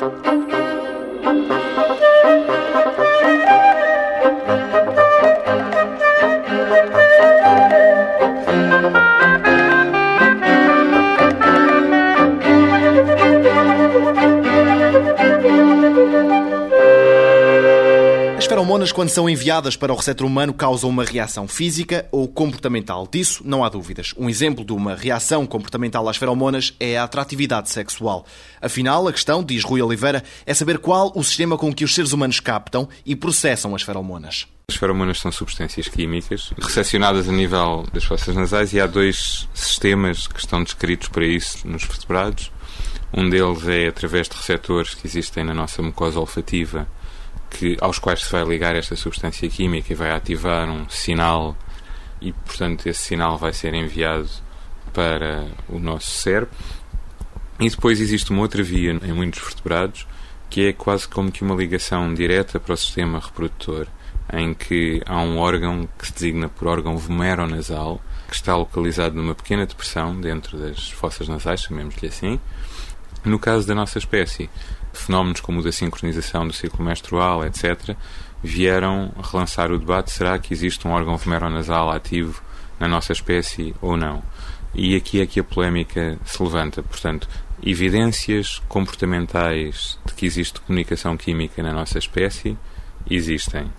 thank you. Feromonas, quando são enviadas para o receptor humano, causam uma reação física ou comportamental. Disso não há dúvidas. Um exemplo de uma reação comportamental às feromonas é a atratividade sexual. Afinal, a questão, diz Rui Oliveira, é saber qual o sistema com que os seres humanos captam e processam as feromonas. As feromonas são substâncias químicas recepcionadas a nível das fossas nasais e há dois sistemas que estão descritos para isso nos vertebrados. Um deles é através de receptores que existem na nossa mucosa olfativa que, aos quais se vai ligar esta substância química e vai ativar um sinal e, portanto, esse sinal vai ser enviado para o nosso cérebro. E depois existe uma outra via em muitos vertebrados que é quase como que uma ligação direta para o sistema reprodutor, em que há um órgão que se designa por órgão vomeronasal, que está localizado numa pequena depressão dentro das fossas nasais, chamemos-lhe assim. No caso da nossa espécie, fenómenos como o da sincronização do ciclo menstrual, etc., vieram relançar o debate: será que existe um órgão vomeronasal ativo na nossa espécie ou não? E aqui é que a polémica se levanta. Portanto, evidências comportamentais de que existe comunicação química na nossa espécie existem.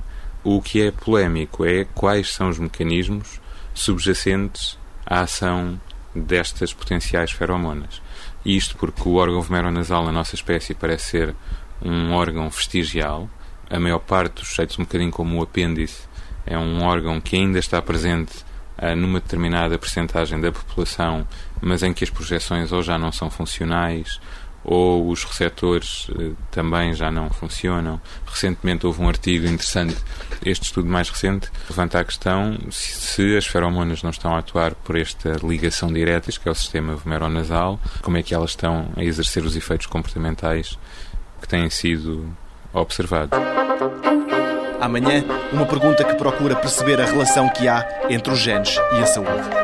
O que é polémico é quais são os mecanismos subjacentes à ação destas potenciais feromonas. Isto porque o órgão vomeronasal na nossa espécie parece ser um órgão vestigial. A maior parte dos sujeitos, um bocadinho como o apêndice, é um órgão que ainda está presente uh, numa determinada percentagem da população, mas em que as projeções ou já não são funcionais ou os receptores eh, também já não funcionam. Recentemente houve um artigo interessante, este estudo mais recente, levanta a questão se as feromonas não estão a atuar por esta ligação direta, que é o sistema vomeronasal, como é que elas estão a exercer os efeitos comportamentais que têm sido observados. Amanhã, uma pergunta que procura perceber a relação que há entre os genes e a saúde.